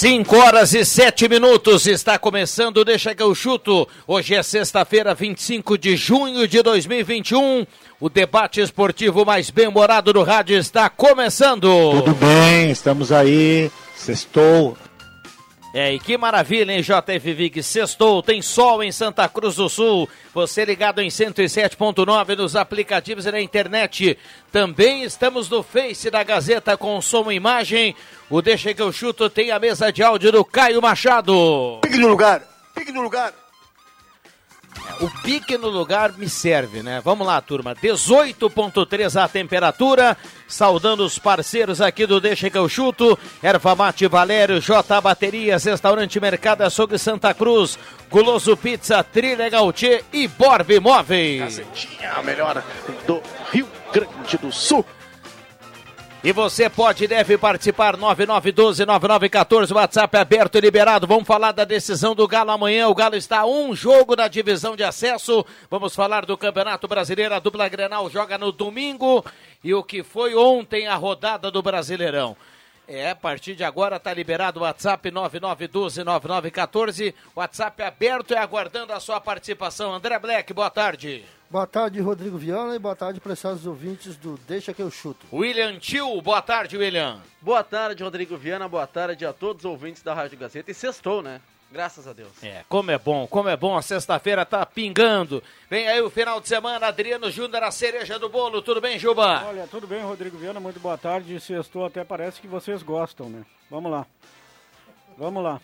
5 horas e 7 minutos, está começando, deixa que eu chuto. Hoje é sexta-feira, 25 de junho de 2021. O debate esportivo mais bem-humorado do rádio está começando. Tudo bem, estamos aí. Sextou, é, e que maravilha, hein, JF Vig? Sextou, tem sol em Santa Cruz do Sul. Você ligado em 107.9 nos aplicativos e na internet. Também estamos no Face da Gazeta com som e imagem. O Deixa que eu chuto tem a mesa de áudio do Caio Machado. Fique no lugar, fique no lugar. O pique no lugar me serve, né? Vamos lá, turma. 18.3 a temperatura. Saudando os parceiros aqui do Deixa que eu chuto. Erva Mate Valério, J Baterias, Restaurante Mercado Açougue Santa Cruz, Guloso Pizza, Trilha Gautier e Borb Imóveis. A melhor do Rio Grande do Sul. E você pode e deve participar 9912-9914, WhatsApp aberto e liberado. Vamos falar da decisão do Galo amanhã. O Galo está um jogo da divisão de acesso. Vamos falar do Campeonato Brasileiro. A dupla Grenal joga no domingo. E o que foi ontem a rodada do Brasileirão. É, a partir de agora está liberado o WhatsApp 9912-9914. WhatsApp aberto e aguardando a sua participação. André Black, boa tarde. Boa tarde, Rodrigo Viana, e boa tarde, preciosos ouvintes do Deixa que eu chuto. William Tio, boa tarde, William. Boa tarde, Rodrigo Viana, boa tarde a todos os ouvintes da Rádio Gazeta. E sextou, né? Graças a Deus. É, como é bom, como é bom, a sexta-feira tá pingando. Vem aí o final de semana, Adriano Júnior, a cereja do bolo. Tudo bem, Juba? Olha, tudo bem, Rodrigo Viana, muito boa tarde. Sextou até parece que vocês gostam, né? Vamos lá. Vamos lá.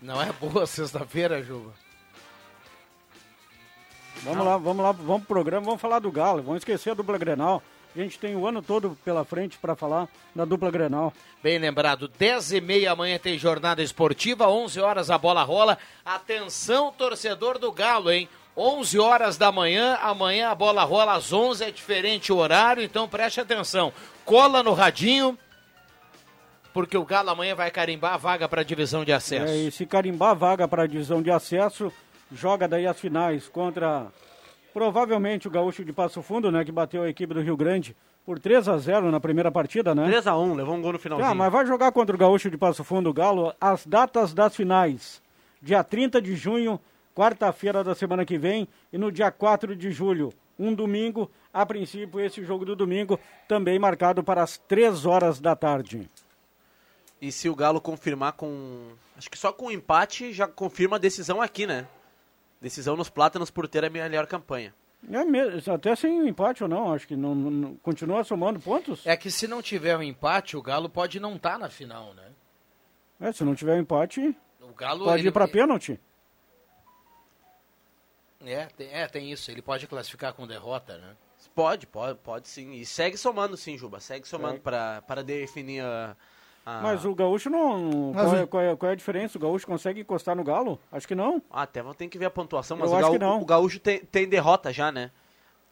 Não é boa sexta-feira, Juba? Vamos Não. lá, vamos lá, vamos pro programa, vamos falar do Galo, vamos esquecer a dupla Grenal. A gente tem o ano todo pela frente para falar da dupla Grenal. Bem lembrado, 10 e meia amanhã tem jornada esportiva, 11 horas a bola rola. Atenção, torcedor do Galo, hein? 11 horas da manhã, amanhã a bola rola às 11, é diferente o horário, então preste atenção. Cola no radinho, porque o Galo amanhã vai carimbar a vaga para a divisão de acesso. É, e se carimbar a vaga para a divisão de acesso, joga daí as finais contra provavelmente o Gaúcho de Passo Fundo, né, que bateu a equipe do Rio Grande por 3 a 0 na primeira partida, né? 3 a 1, levou um gol no finalzinho. Ah, mas vai jogar contra o Gaúcho de Passo Fundo, o Galo, as datas das finais. Dia 30 de junho, quarta-feira da semana que vem, e no dia 4 de julho, um domingo, a princípio esse jogo do domingo também marcado para as 3 horas da tarde. E se o Galo confirmar com, acho que só com empate já confirma a decisão aqui, né? Decisão nos Plátanos por ter a melhor campanha. É mesmo, até sem empate ou não, acho que não, não, continua somando pontos. É que se não tiver um empate, o Galo pode não estar tá na final, né? É, se não tiver um empate, o Galo, pode ele, ir para pênalti. É tem, é, tem isso, ele pode classificar com derrota, né? Pode, pode, pode sim. E segue somando sim, Juba, segue somando para definir a ah. Mas o Gaúcho não. Qual é, qual, é, qual, é, a diferença? O Gaúcho consegue encostar no Galo? Acho que não. Ah, até tem que ver a pontuação, mas Eu o, acho que não. o Gaúcho tem, tem, derrota já, né?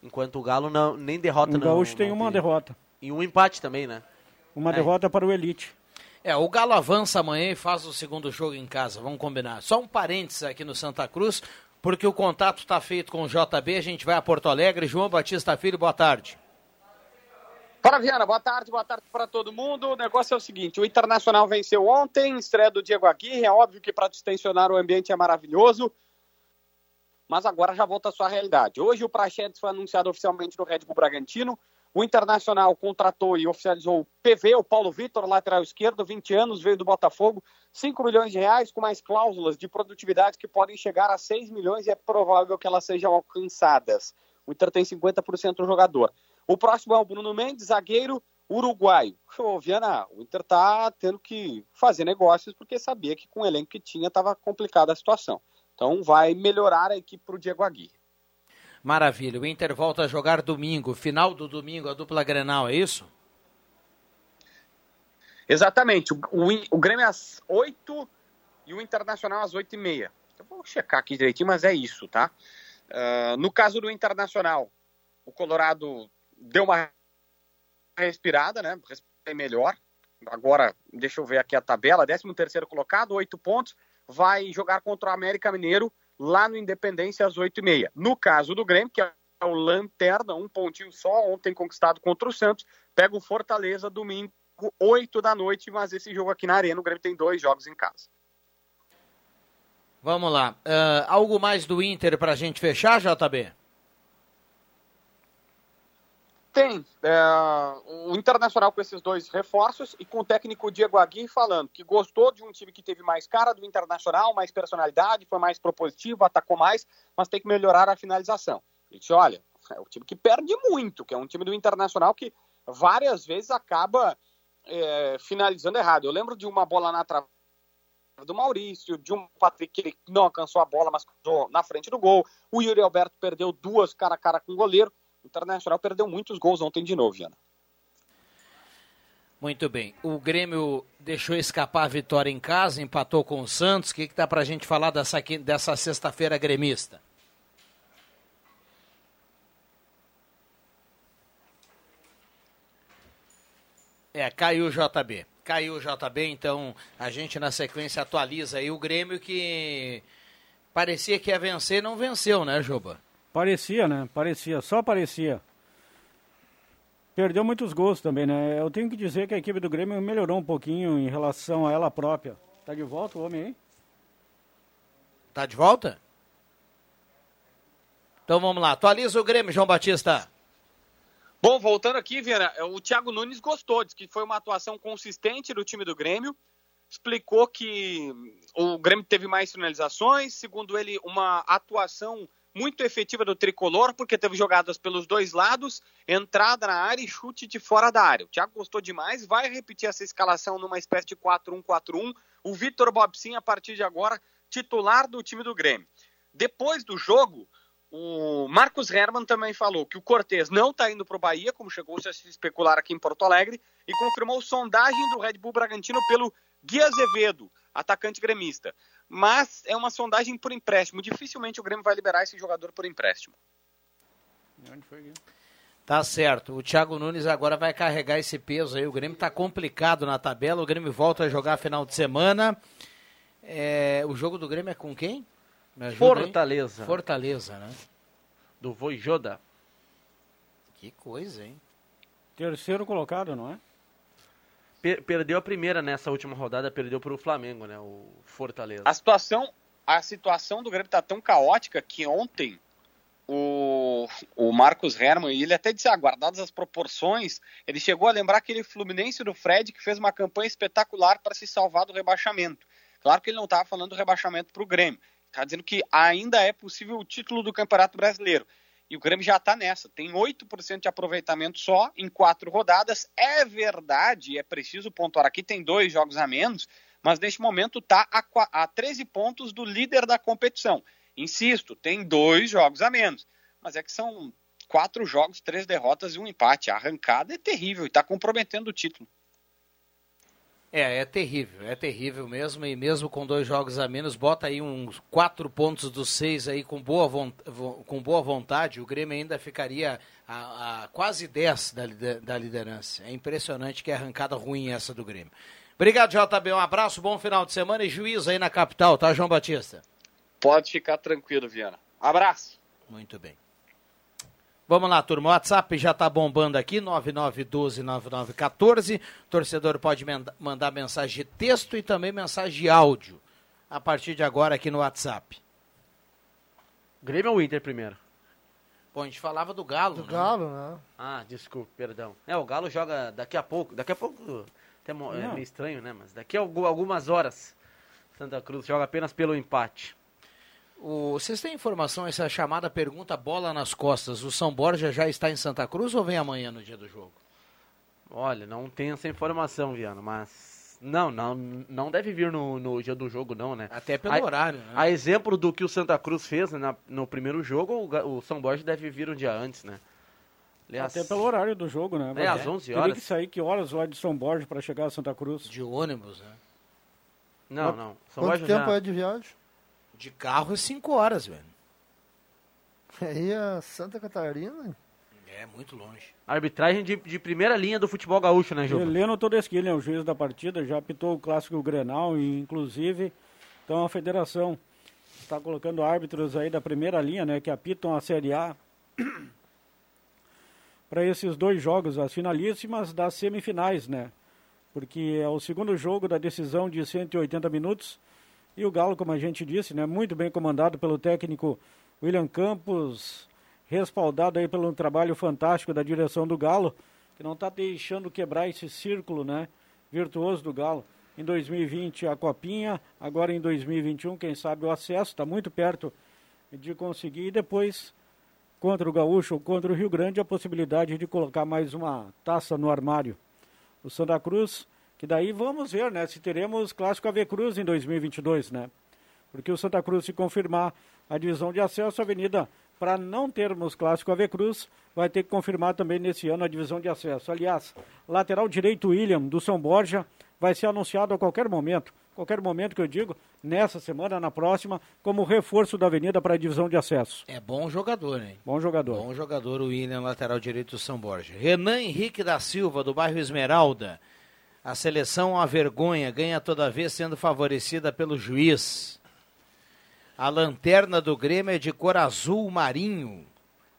Enquanto o Galo não, nem derrota O Gaúcho tem uma tem. derrota. E um empate também, né? Uma é. derrota para o Elite. É, o Galo avança amanhã e faz o segundo jogo em casa, vamos combinar. Só um parênteses aqui no Santa Cruz, porque o contato está feito com o JB, a gente vai a Porto Alegre. João Batista Filho, boa tarde. Para Viana, boa tarde, boa tarde para todo mundo. O negócio é o seguinte: o Internacional venceu ontem, estreia do Diego Aguirre. É óbvio que para distensionar o ambiente é maravilhoso, mas agora já volta à sua realidade. Hoje o Prachedes foi anunciado oficialmente no Red Bull Bragantino. O Internacional contratou e oficializou o PV, o Paulo Vitor, lateral esquerdo, 20 anos, veio do Botafogo, 5 milhões de reais, com mais cláusulas de produtividade que podem chegar a 6 milhões e é provável que elas sejam alcançadas. O Inter tem 50% do jogador. O próximo é o Bruno Mendes, zagueiro, uruguaio. Ô, Viana, o Inter tá tendo que fazer negócios porque sabia que com o elenco que tinha estava complicada a situação. Então vai melhorar a equipe para o Diego Aguirre. Maravilha. O Inter volta a jogar domingo, final do domingo, a dupla Grenal, é isso? Exatamente. O, o, o Grêmio às 8 e o Internacional às 8 e meia. Eu vou checar aqui direitinho, mas é isso, tá? Uh, no caso do Internacional, o Colorado deu uma respirada, né? Respirei melhor. Agora, deixa eu ver aqui a tabela. 13 terceiro colocado, 8 pontos. Vai jogar contra o América Mineiro lá no Independência às 8h30. No caso do Grêmio, que é o Lanterna, um pontinho só, ontem conquistado contra o Santos, pega o Fortaleza domingo, 8 da noite, mas esse jogo aqui na Arena, o Grêmio tem dois jogos em casa. Vamos lá. Uh, algo mais do Inter para a gente fechar, JB? Tem. É, o Internacional com esses dois reforços e com o técnico Diego Aguirre falando que gostou de um time que teve mais cara do Internacional, mais personalidade, foi mais propositivo, atacou mais, mas tem que melhorar a finalização. Ele disse, olha, é o time que perde muito, que é um time do Internacional que várias vezes acaba é, finalizando errado. Eu lembro de uma bola na trave do Maurício, de um Patrick que ele não alcançou a bola, mas na frente do gol. O Yuri Alberto perdeu duas cara a cara com o goleiro. O Internacional perdeu muitos gols ontem de novo, Jana. Muito bem. O Grêmio deixou escapar a vitória em casa, empatou com o Santos. O que, que dá pra gente falar dessa, dessa sexta-feira gremista? É, caiu o JB. Caiu o JB, então a gente na sequência atualiza aí o Grêmio que parecia que ia vencer, não venceu, né, Juba? Parecia, né? Parecia, só parecia. Perdeu muitos gols também, né? Eu tenho que dizer que a equipe do Grêmio melhorou um pouquinho em relação a ela própria. Tá de volta o homem aí? Tá de volta? Então vamos lá. Atualiza o Grêmio, João Batista. Bom, voltando aqui, Viana, o Thiago Nunes gostou, disse que foi uma atuação consistente do time do Grêmio. Explicou que o Grêmio teve mais finalizações, segundo ele, uma atuação muito efetiva do tricolor, porque teve jogadas pelos dois lados, entrada na área e chute de fora da área. O Thiago gostou demais, vai repetir essa escalação numa espécie de 4-1-4-1. O Vitor Bobsin, a partir de agora, titular do time do Grêmio. Depois do jogo, o Marcos Herman também falou que o Cortez não está indo para o Bahia, como chegou -se a se especular aqui em Porto Alegre, e confirmou sondagem do Red Bull Bragantino pelo Gui Azevedo, atacante gremista mas é uma sondagem por empréstimo. Dificilmente o Grêmio vai liberar esse jogador por empréstimo. Tá certo. O Thiago Nunes agora vai carregar esse peso aí. O Grêmio tá complicado na tabela. O Grêmio volta a jogar final de semana. É... O jogo do Grêmio é com quem? Fortaleza. Aí? Fortaleza, né? Do Voijoda. Que coisa, hein? Terceiro colocado, não é? Per perdeu a primeira nessa última rodada, perdeu para o Flamengo, né? O Fortaleza. A situação, a situação do Grêmio está tão caótica que ontem o, o Marcos Herman, ele até disse, aguardadas as proporções, ele chegou a lembrar aquele Fluminense do Fred que fez uma campanha espetacular para se salvar do rebaixamento. Claro que ele não estava falando do rebaixamento para o Grêmio, está dizendo que ainda é possível o título do Campeonato Brasileiro. E o Grêmio já está nessa. Tem 8% de aproveitamento só em quatro rodadas. É verdade, é preciso pontuar aqui, tem dois jogos a menos, mas neste momento está a, a 13 pontos do líder da competição. Insisto, tem dois jogos a menos. Mas é que são quatro jogos, três derrotas e um empate. A arrancada é terrível e está comprometendo o título. É, é terrível, é terrível mesmo, e mesmo com dois jogos a menos, bota aí uns quatro pontos dos seis aí com boa, com boa vontade, o Grêmio ainda ficaria a, a quase dez da, da liderança. É impressionante que é arrancada ruim essa do Grêmio. Obrigado, JB, um abraço, bom final de semana e juízo aí na capital, tá, João Batista? Pode ficar tranquilo, Viana. Abraço. Muito bem. Vamos lá, turma. O WhatsApp já está bombando aqui, 99129914. Torcedor pode mandar mensagem de texto e também mensagem de áudio a partir de agora aqui no WhatsApp. Grêmio ou Inter primeiro? Bom, a gente falava do Galo. Do né? Galo, né? Ah, desculpa, perdão. É, o Galo joga daqui a pouco. Daqui a pouco. Até é meio estranho, né? Mas daqui a algumas horas. Santa Cruz joga apenas pelo empate. O, vocês têm informação, essa chamada pergunta bola nas costas, o São Borja já está em Santa Cruz ou vem amanhã no dia do jogo? Olha, não tenho essa informação, Viana, mas não, não, não deve vir no, no dia do jogo, não, né? Até pelo a, horário, né? A exemplo do que o Santa Cruz fez né, na, no primeiro jogo, o, o, São Borja deve vir um dia antes, né? Aliás, Até pelo horário do jogo, né? É, às 11 horas. Teria que sair que horas lá de São Borja para chegar a Santa Cruz? De ônibus, né? Não, não. São Quanto Borja tempo já... é de viagem? De carro é 5 horas, velho. Aí a Santa Catarina? É, muito longe. Arbitragem de, de primeira linha do futebol gaúcho, né, Gil? Heleno Todesquilha é o juiz da partida, já apitou o clássico Grenal e, inclusive, então a federação está colocando árbitros aí da primeira linha, né, que apitam a Série A para esses dois jogos, as finalíssimas das semifinais, né? Porque é o segundo jogo da decisão de 180 minutos e o Galo, como a gente disse, né, muito bem comandado pelo técnico William Campos, respaldado aí pelo trabalho fantástico da direção do Galo, que não está deixando quebrar esse círculo, né, virtuoso do Galo. Em 2020 a copinha, agora em 2021, quem sabe o acesso, está muito perto de conseguir e depois contra o Gaúcho ou contra o Rio Grande a possibilidade de colocar mais uma taça no armário. O Santa Cruz, que daí vamos ver, né, se teremos clássico AV Cruz em 2022, né? Porque o Santa Cruz se confirmar a divisão de acesso à Avenida para não termos clássico AV Cruz, vai ter que confirmar também nesse ano a divisão de acesso. Aliás, lateral direito William do São Borja vai ser anunciado a qualquer momento, qualquer momento que eu digo, nessa semana, na próxima, como reforço da Avenida para a divisão de acesso. É bom jogador, hein? Bom jogador. Bom jogador o William, lateral direito do São Borja. Renan Henrique da Silva, do bairro Esmeralda. A seleção, uma vergonha, ganha toda vez sendo favorecida pelo juiz. A lanterna do Grêmio é de cor azul marinho.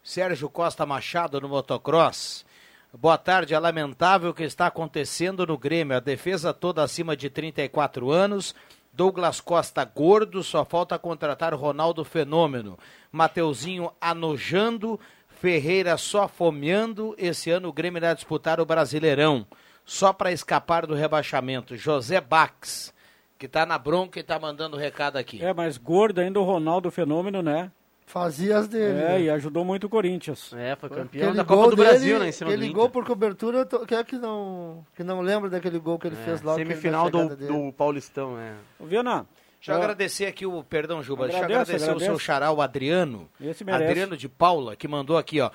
Sérgio Costa Machado no motocross. Boa tarde. É lamentável o que está acontecendo no Grêmio. A defesa toda acima de 34 anos. Douglas Costa gordo, só falta contratar Ronaldo Fenômeno. Mateuzinho anojando, Ferreira só fomeando. Esse ano o Grêmio irá disputar o Brasileirão, só para escapar do rebaixamento. José Bax que tá na bronca e tá mandando recado aqui. É, mas gordo ainda o Ronaldo Fenômeno, né? Fazia as dele. É, né? e ajudou muito o Corinthians. É, foi campeão aquele da Copa do dele, Brasil, né, em cima Aquele gol por cobertura, quem é que não, que não lembra daquele gol que ele é, fez lá? Semifinal do, do Paulistão, é. Viana, Deixa eu agradecer aqui o, perdão, Juba, deixa eu agradecer agradeço. o seu xará, o Adriano. Adriano de Paula, que mandou aqui, ó.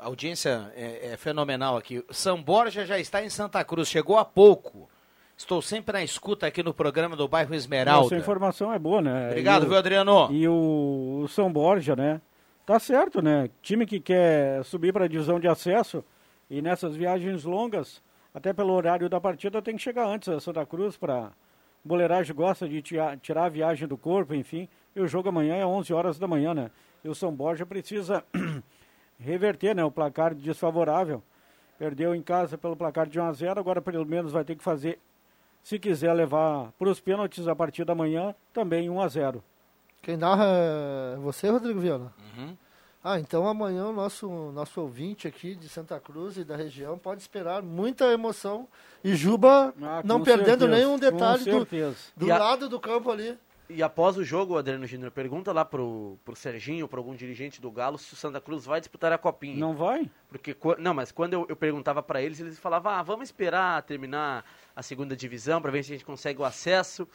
A audiência é, é fenomenal aqui. São Borja já está em Santa Cruz, chegou há pouco. Estou sempre na escuta aqui no programa do bairro Esmeralda. Essa informação é boa, né? Obrigado, o, viu, Adriano? E o, o, São Borja, né? Tá certo, né? Time que quer subir para a divisão de acesso e nessas viagens longas, até pelo horário da partida, tem que chegar antes a Santa Cruz para. Boleiragem gosta de tirar a viagem do corpo, enfim. E o jogo amanhã é 11 horas da manhã, né? E o São Borja precisa reverter, né? O placar desfavorável. Perdeu em casa pelo placar de 1 a 0 agora pelo menos vai ter que fazer se quiser levar para os pênaltis a partir da manhã, também 1 a 0 Quem narra é você, Rodrigo Viana? Uhum. Ah, então amanhã o nosso, nosso ouvinte aqui de Santa Cruz e da região pode esperar muita emoção. E Juba ah, não perdendo certeza, nenhum detalhe do, do lado do campo ali. E após o jogo, Adriano Júnior, pergunta lá pro, pro Serginho, para algum dirigente do Galo, se o Santa Cruz vai disputar a Copinha. Não vai? Porque, não, mas quando eu, eu perguntava para eles, eles falavam, ah, vamos esperar terminar a segunda divisão para ver se a gente consegue o acesso.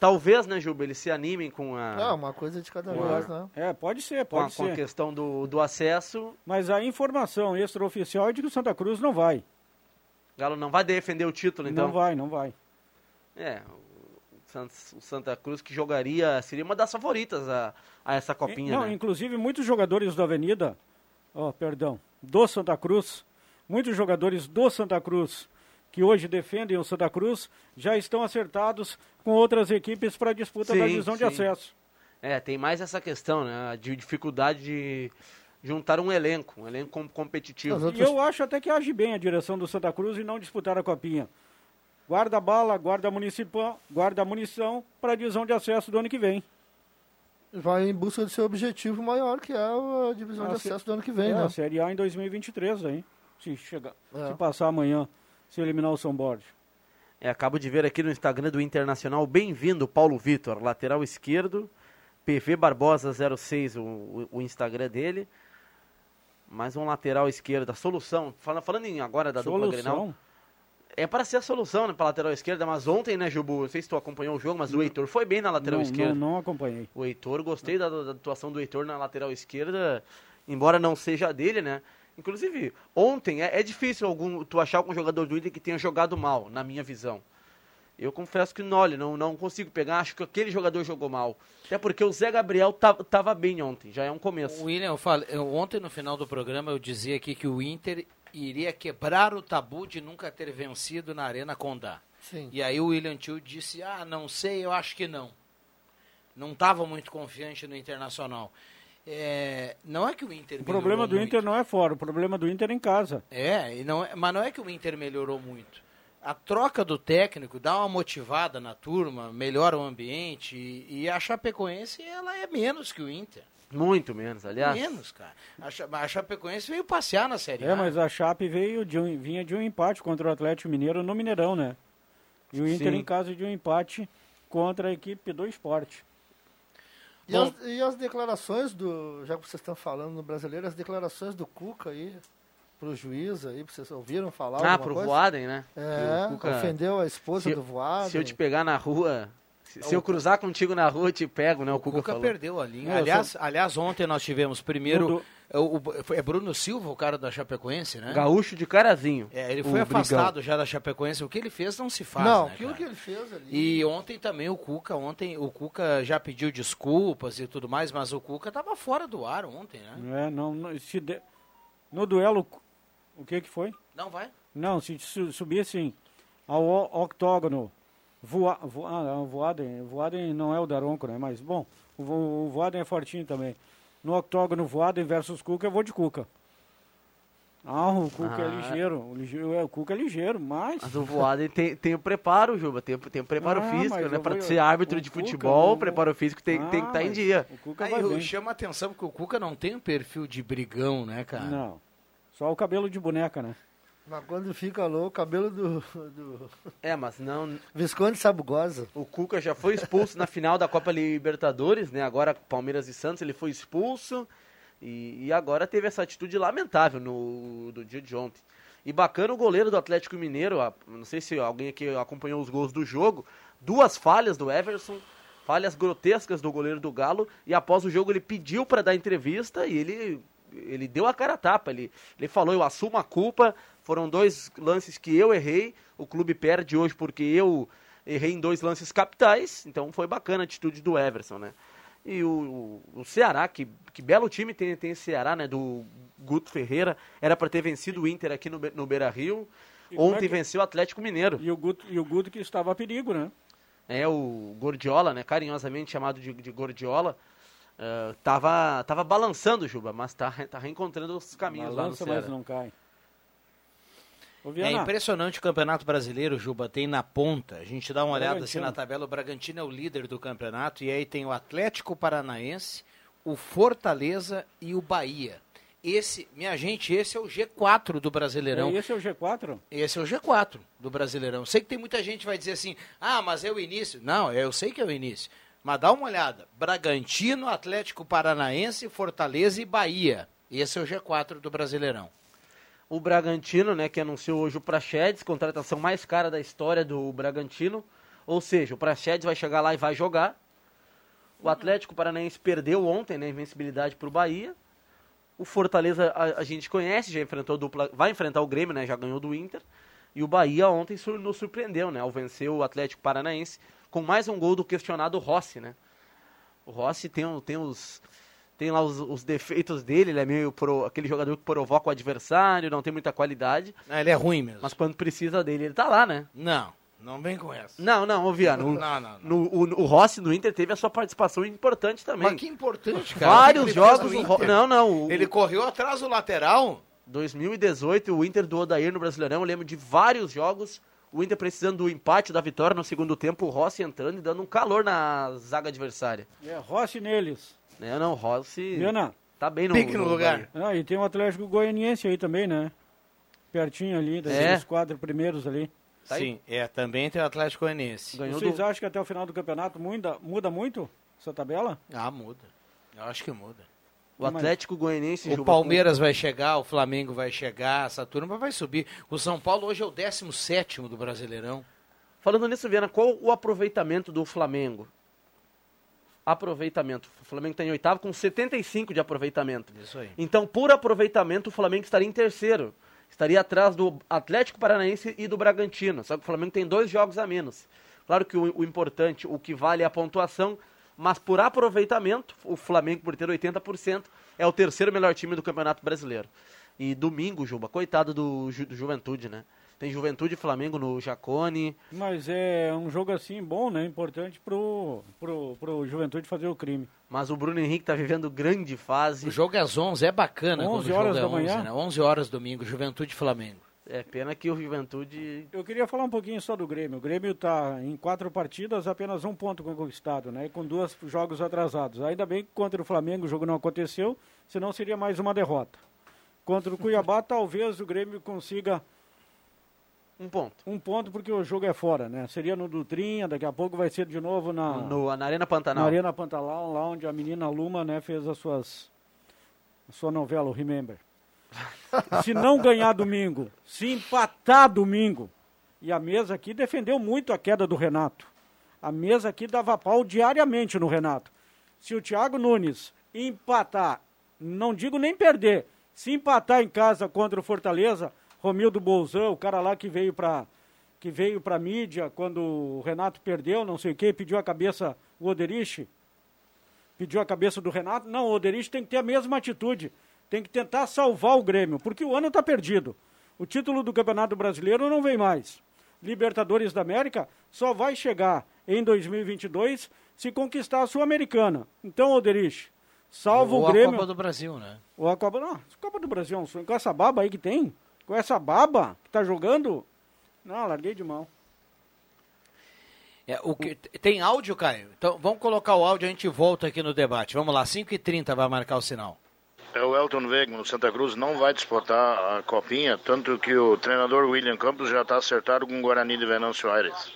Talvez, né, Juba, eles se animem com a... É, uma coisa de cada vez, né? É, pode ser, pode com a, ser. Com a questão do, do acesso. Mas a informação extraoficial é de que o Santa Cruz não vai. Galo não vai defender o título, então? Não vai, não vai. É, o Santa Cruz que jogaria, seria uma das favoritas a, a essa copinha, Não, né? inclusive muitos jogadores da Avenida, ó, oh, perdão, do Santa Cruz, muitos jogadores do Santa Cruz que hoje defendem o Santa Cruz já estão acertados com outras equipes para a disputa sim, da divisão sim. de acesso. É, tem mais essa questão, né, de dificuldade de juntar um elenco, um elenco competitivo. E eu acho até que age bem a direção do Santa Cruz e não disputar a copinha guarda-bala, guarda-municipal, guarda-munição para a divisão de acesso do ano que vem. Vai em busca do seu objetivo maior, que é a divisão a de acesso do ano que vem, é, né? A Série A em 2023, aí. Se, chegar, é. se passar amanhã, se eliminar o São Borges. É, acabo de ver aqui no Instagram do Internacional, bem-vindo, Paulo Vitor, lateral esquerdo, PV Barbosa 06, o, o, o Instagram dele. Mais um lateral esquerdo, a solução. Falando, falando em agora da solução. dupla Grenal, é para ser a solução, né, para lateral esquerda, mas ontem, né, Jubu, não sei se tu acompanhou o jogo, mas o Heitor foi bem na lateral não, esquerda. Não, não acompanhei. O Heitor, gostei da, da, atuação do Heitor na lateral esquerda, embora não seja dele, né? Inclusive, ontem é, é difícil algum, tu achar algum jogador do Inter que tenha jogado mal, na minha visão. Eu confesso que não, olha, não, não consigo pegar, acho que aquele jogador jogou mal. Até porque o Zé Gabriel tava bem ontem, já é um começo. William, eu falei, eu, ontem no final do programa eu dizia aqui que o Inter iria quebrar o tabu de nunca ter vencido na Arena Condá. Sim. E aí o William Tio disse, ah, não sei, eu acho que não. Não estava muito confiante no Internacional. É, não é que o Inter O problema do muito. Inter não é fora, o problema do Inter é em casa. É, não é, mas não é que o Inter melhorou muito. A troca do técnico dá uma motivada na turma, melhora o ambiente e, e a Chapecoense ela é menos que o Inter. Muito menos, aliás. Menos, cara. A, a Chapecoense veio passear na Série É, A. mas a Chape veio de um, vinha de um empate contra o Atlético Mineiro no Mineirão, né? E o Inter Sim. em casa de um empate contra a equipe do esporte. E as, e as, declarações do. Já que vocês estão falando no brasileiro, as declarações do Cuca aí, pro juiz aí, vocês ouviram falar? Ah, pro coisa? Voaden, né? É, Cuca, ofendeu a esposa se, do Voaden. Se eu te pegar na rua, se, eu cruzar contigo na rua, eu te pego, né? O, o Cuca, Cuca perdeu a linha. aliás, sou... aliás, ontem nós tivemos primeiro. É o, é Bruno Silva, o cara da Chapecoense, né? Gaúcho de carazinho. É, ele foi afastado brigão. já da Chapecoense. O que ele fez não se faz. Não, né, aquilo cara? que ele fez ali. E ontem também o Cuca, ontem o Cuca já pediu desculpas e tudo mais, mas o Cuca estava fora do ar ontem, né? É, não, não se de... no duelo, o que que foi? Não vai? Não, se subir assim ao octógono Voa, voa, ah, o Voaden, Voaden não é o Daronco, né? Mas, bom, o, o Voaden é fortinho também. No octógono Voaden versus Cuca, eu vou de Cuca. Ah, o Cuca é ah. é ligeiro. O, ligeiro, é, o Cuca é ligeiro, mas... Mas o Voaden tem, tem o preparo, Juba. Tem, tem o preparo ah, físico, né? Pra ser árbitro de Cuca, futebol, o preparo físico tem, ah, tem que estar tá em dia. O Cuca Aí vai chama a atenção porque o Cuca não tem um perfil de brigão, né, cara? Não. Só o cabelo de boneca, né? Mas quando fica louco, o cabelo do, do... É, mas não... Visconde Sabugosa. O Cuca já foi expulso na final da Copa Libertadores, né? Agora Palmeiras e Santos, ele foi expulso. E, e agora teve essa atitude lamentável no do dia de ontem. E bacana o goleiro do Atlético Mineiro, não sei se alguém aqui acompanhou os gols do jogo, duas falhas do Everson, falhas grotescas do goleiro do Galo, e após o jogo ele pediu para dar entrevista e ele ele deu a cara a tapa, ele, ele falou, eu assumo a culpa, foram dois lances que eu errei. O clube perde hoje porque eu errei em dois lances capitais. Então foi bacana a atitude do Everson, né? E o, o, Ceará, que, que belo time tem, tem esse Ceará, né? Do Guto Ferreira. Era para ter vencido o Inter aqui no, no Beira Rio. Ontem é que... venceu o Atlético Mineiro. E o, Guto, e o Guto que estava a perigo, né? É, o Gordiola, né? Carinhosamente chamado de, de Gordiola. Uh, tava, tava balançando, Juba, mas tá, tá reencontrando os caminhos Balança, lá no Ceará. mas não cai. É impressionante o Campeonato Brasileiro, Juba, tem na ponta. A gente dá uma olhada assim na tabela, o Bragantino é o líder do campeonato e aí tem o Atlético Paranaense, o Fortaleza e o Bahia. Esse, minha gente, esse é o G4 do Brasileirão. E esse é o G4? Esse é o G4 do Brasileirão. Sei que tem muita gente que vai dizer assim: "Ah, mas é o início". Não, eu sei que é o início. Mas dá uma olhada. Bragantino, Atlético Paranaense, Fortaleza e Bahia. Esse é o G4 do Brasileirão o Bragantino, né, que anunciou hoje o Prachedes, contratação mais cara da história do Bragantino. Ou seja, o Prachedes vai chegar lá e vai jogar. O Atlético Paranaense perdeu ontem, né, invencibilidade para o Bahia. O Fortaleza a, a, gente conhece, já enfrentou dupla, vai enfrentar o Grêmio, né, já ganhou do Inter. E o Bahia ontem nos surpreendeu, né, ao vencer o Atlético Paranaense com mais um gol do questionado Rossi, né. O Rossi tem, tem os tem lá os, os, defeitos dele, ele é meio pro, aquele jogador que provoca o adversário, não tem muita qualidade. Não, ele é ruim mesmo. Mas quando precisa dele, ele tá lá, né? Não, não vem com essa. Não, não, ô Viano. não, não, não. No, o, o Rossi no Inter teve a sua participação importante também. Mas que importante, cara. Vários jogos. Não, não. O, ele correu atrás do lateral. 2018, o Inter do Odair no Brasileirão, eu lembro de vários jogos. O Inter precisando do empate da vitória no segundo tempo, o Rossi entrando e dando um calor na zaga adversária. É, Rossi neles. É, não, Rossi Viana, tá bem no, Pique no, no lugar. Ah, e tem o um Atlético Goianiense aí também, né? Pertinho ali, dos é. quatro primeiros ali. Tá Sim, é, também tem o Atlético Goianiense. Ganhou Vocês do... acham que até o final do campeonato muda, muda muito essa tabela? Ah, muda. Eu acho que muda. O Atlético Goianiense... O Palmeiras vai chegar, o Flamengo vai chegar, essa turma vai subir. O São Paulo hoje é o 17 do Brasileirão. Falando nisso, Viana, qual o aproveitamento do Flamengo? Aproveitamento. O Flamengo está em oitavo com 75 de aproveitamento. Isso aí. Então, por aproveitamento, o Flamengo estaria em terceiro. Estaria atrás do Atlético Paranaense e do Bragantino. Só que o Flamengo tem dois jogos a menos. Claro que o, o importante, o que vale é a pontuação, mas por aproveitamento, o Flamengo, por ter 80%, é o terceiro melhor time do Campeonato Brasileiro. E domingo, Juba, coitado do, do Juventude, né? Tem Juventude e Flamengo no Jacone. Mas é um jogo assim bom, né? Importante pro, pro, pro Juventude fazer o crime. Mas o Bruno Henrique tá vivendo grande fase. O jogo é às 11, é bacana 11 horas é da manhã? 11, né? 11 horas domingo, Juventude e Flamengo. É pena que o Juventude. Eu queria falar um pouquinho só do Grêmio. O Grêmio está em quatro partidas, apenas um ponto conquistado, né? Com dois jogos atrasados. Ainda bem que contra o Flamengo o jogo não aconteceu, senão seria mais uma derrota. Contra o Cuiabá, talvez o Grêmio consiga. Um ponto. Um ponto, porque o jogo é fora, né? Seria no Dutrinha, daqui a pouco vai ser de novo na. No, na Arena Pantanal. Na Arena Pantanal, lá onde a menina Luma, né, fez as suas. A sua novela, o Remember se não ganhar domingo, se empatar domingo, e a mesa aqui defendeu muito a queda do Renato. A mesa aqui dava pau diariamente no Renato. Se o Thiago Nunes empatar, não digo nem perder, se empatar em casa contra o Fortaleza, Romildo Bolzão, o cara lá que veio para que veio para mídia quando o Renato perdeu, não sei o que, pediu a cabeça o Oderich, pediu a cabeça do Renato. Não, o Oderich tem que ter a mesma atitude tem que tentar salvar o Grêmio, porque o ano está perdido. O título do Campeonato Brasileiro não vem mais. Libertadores da América só vai chegar em 2022 se conquistar a Sul-Americana. Então, Oderich, salva Ou o Grêmio. Ou a Copa do Brasil, né? Ou a Copa, não, a Copa do Brasil. Com essa baba aí que tem, com essa baba que tá jogando, não, larguei de mão. É, o que, tem áudio, Caio? Então vamos colocar o áudio e a gente volta aqui no debate. Vamos lá, 5h30 vai marcar o sinal. É o Elton Wegman, no Santa Cruz, não vai disputar a copinha, tanto que o treinador William Campos já está acertado com o Guarani de Venâncio Aires.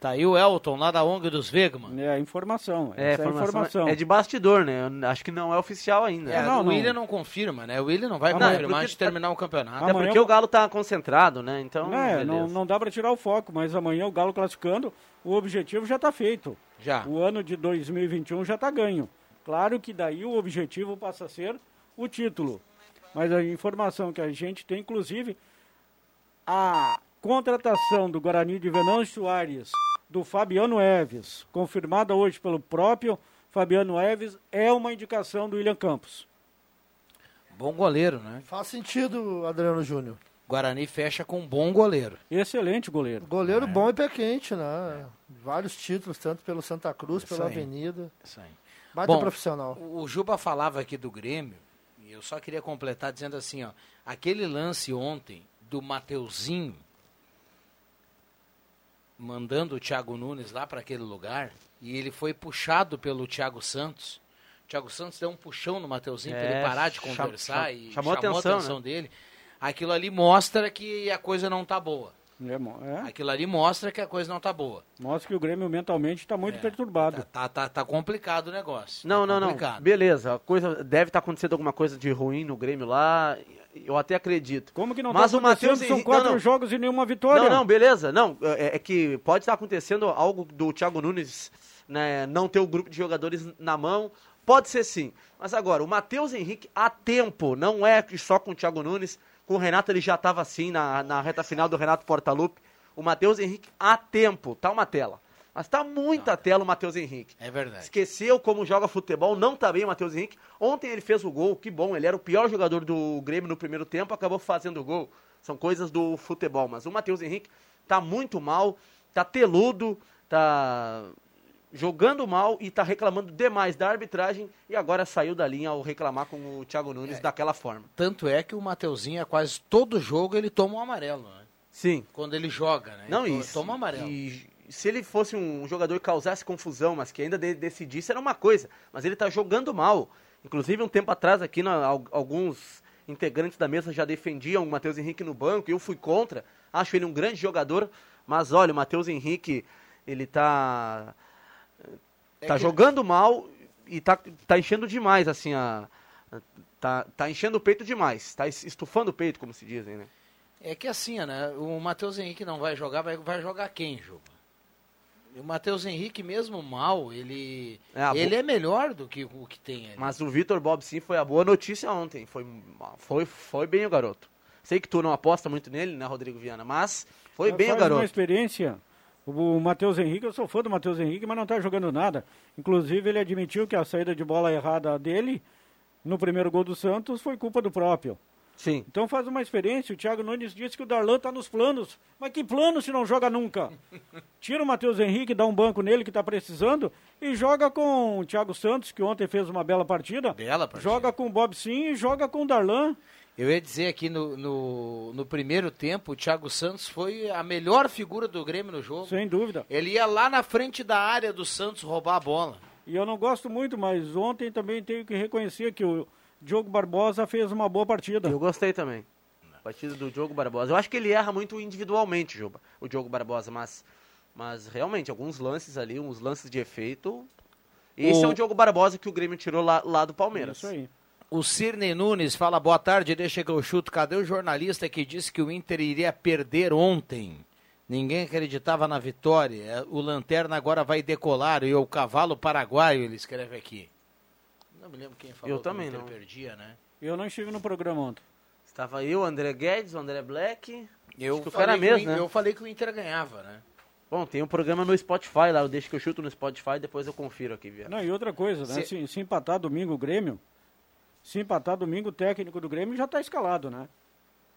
Tá aí o Elton, lá da ONG dos Wegman. É informação. É, essa informação, é, informação. é de bastidor, né? Acho que não é oficial ainda. É, não, o William não. não confirma, né? O William não vai Amanhã, confirmar antes de terminar o campeonato. Até porque o Galo tá concentrado, né? Então, é, não, não dá para tirar o foco, mas amanhã o Galo classificando, o objetivo já está feito. Já. O ano de 2021 já está ganho. Claro que daí o objetivo passa a ser o título. Mas a informação que a gente tem, inclusive, a contratação do Guarani de Venâncio Soares, do Fabiano Eves, confirmada hoje pelo próprio Fabiano Eves, é uma indicação do William Campos. Bom goleiro, né? Faz sentido, Adriano Júnior. Guarani fecha com um bom goleiro. Excelente goleiro. Goleiro é. bom e pé quente, né? Vários títulos, tanto pelo Santa Cruz, Isso pela aí. Avenida. Isso aí. Baita Bom, profissional. O Juba falava aqui do Grêmio, e eu só queria completar dizendo assim, ó, aquele lance ontem do Mateuzinho mandando o Thiago Nunes lá para aquele lugar, e ele foi puxado pelo Thiago Santos. O Thiago Santos deu um puxão no Mateuzinho é, para ele parar de conversar cham, e chamou, chamou a atenção, atenção né? dele. Aquilo ali mostra que a coisa não tá boa. É, é. Aquilo ali mostra que a coisa não tá boa. Mostra que o Grêmio mentalmente está muito é, perturbado. Tá, tá, tá, complicado o negócio. Não, tá não, complicado. não. Beleza, a coisa deve estar tá acontecendo alguma coisa de ruim no Grêmio lá. Eu até acredito. Como que não Mas tá o Matheus são quatro não, não. jogos e nenhuma vitória. Não, não, beleza. Não, é, é que pode estar acontecendo algo do Thiago Nunes né, não ter o grupo de jogadores na mão. Pode ser sim. Mas agora, o Matheus Henrique há tempo, não é só com o Thiago Nunes. Com o Renato ele já estava assim na, na reta final do Renato Portaluppi o Matheus Henrique há tempo. Tá uma tela. Mas tá muita não. tela o Matheus Henrique. É verdade. Esqueceu como joga futebol, não tá bem o Matheus Henrique. Ontem ele fez o gol, que bom, ele era o pior jogador do Grêmio no primeiro tempo, acabou fazendo o gol. São coisas do futebol, mas o Matheus Henrique tá muito mal, tá teludo, tá jogando mal e tá reclamando demais da arbitragem e agora saiu da linha ao reclamar com o Thiago Nunes é. daquela forma. Tanto é que o Mateuzinho, a quase todo jogo, ele toma um amarelo, né? Sim. Quando ele joga, né? Não, isso. Toma amarelo. E se ele fosse um jogador que causasse confusão, mas que ainda de decidisse, era uma coisa. Mas ele está jogando mal. Inclusive, um tempo atrás, aqui, na, alguns integrantes da mesa já defendiam o Matheus Henrique no banco. Eu fui contra. Acho ele um grande jogador. Mas olha, o Matheus Henrique, ele está. Tá, é tá que... jogando mal e tá, tá enchendo demais, assim, a. Tá, tá enchendo o peito demais. Tá estufando o peito, como se dizem, né? É que assim, né? O Matheus Henrique não vai jogar, vai, vai jogar quem, Juba? O Matheus Henrique, mesmo mal, ele, é, ele bo... é melhor do que o que tem ali. Mas o Vitor Bob sim foi a boa notícia ontem. Foi, foi, foi bem o garoto. Sei que tu não aposta muito nele, né, Rodrigo Viana? Mas foi mas bem o garoto. uma experiência. O Matheus Henrique, eu sou fã do Matheus Henrique, mas não está jogando nada. Inclusive, ele admitiu que a saída de bola errada dele no primeiro gol do Santos foi culpa do próprio. Sim. Então faz uma experiência. O Thiago Nunes disse que o Darlan está nos planos. Mas que plano se não joga nunca? Tira o Matheus Henrique, dá um banco nele que está precisando e joga com o Thiago Santos, que ontem fez uma bela partida. Bela partida. Joga com o Bob Sim e joga com o Darlan. Eu ia dizer aqui no, no, no, primeiro tempo, o Thiago Santos foi a melhor figura do Grêmio no jogo. Sem dúvida. Ele ia lá na frente da área do Santos roubar a bola. E eu não gosto muito, mas ontem também tenho que reconhecer que o Diogo Barbosa fez uma boa partida. Eu gostei também. Partida do Diogo Barbosa. Eu acho que ele erra muito individualmente, Juba, o Diogo Barbosa, mas, mas realmente, alguns lances ali, uns lances de efeito. Esse o... é o Diogo Barbosa que o Grêmio tirou lá, lá do Palmeiras. Isso aí. O Cirne Nunes fala, boa tarde, deixa que eu chuto. Cadê o jornalista que disse que o Inter iria perder ontem? Ninguém acreditava na vitória. O Lanterna agora vai decolar e o cavalo paraguaio, ele escreve aqui. Não me lembro quem falou eu também não. perdia, né? Eu não estive no programa ontem. Estava eu, André Guedes, o André Black. Eu falei, mesmo, né? eu falei que o Inter ganhava, né? Bom, tem um programa no Spotify lá, eu deixo que eu chuto no Spotify, depois eu confiro aqui, viu? Não, e outra coisa, né? Se, se empatar domingo o Grêmio, se empatar domingo o técnico do Grêmio já está escalado, né?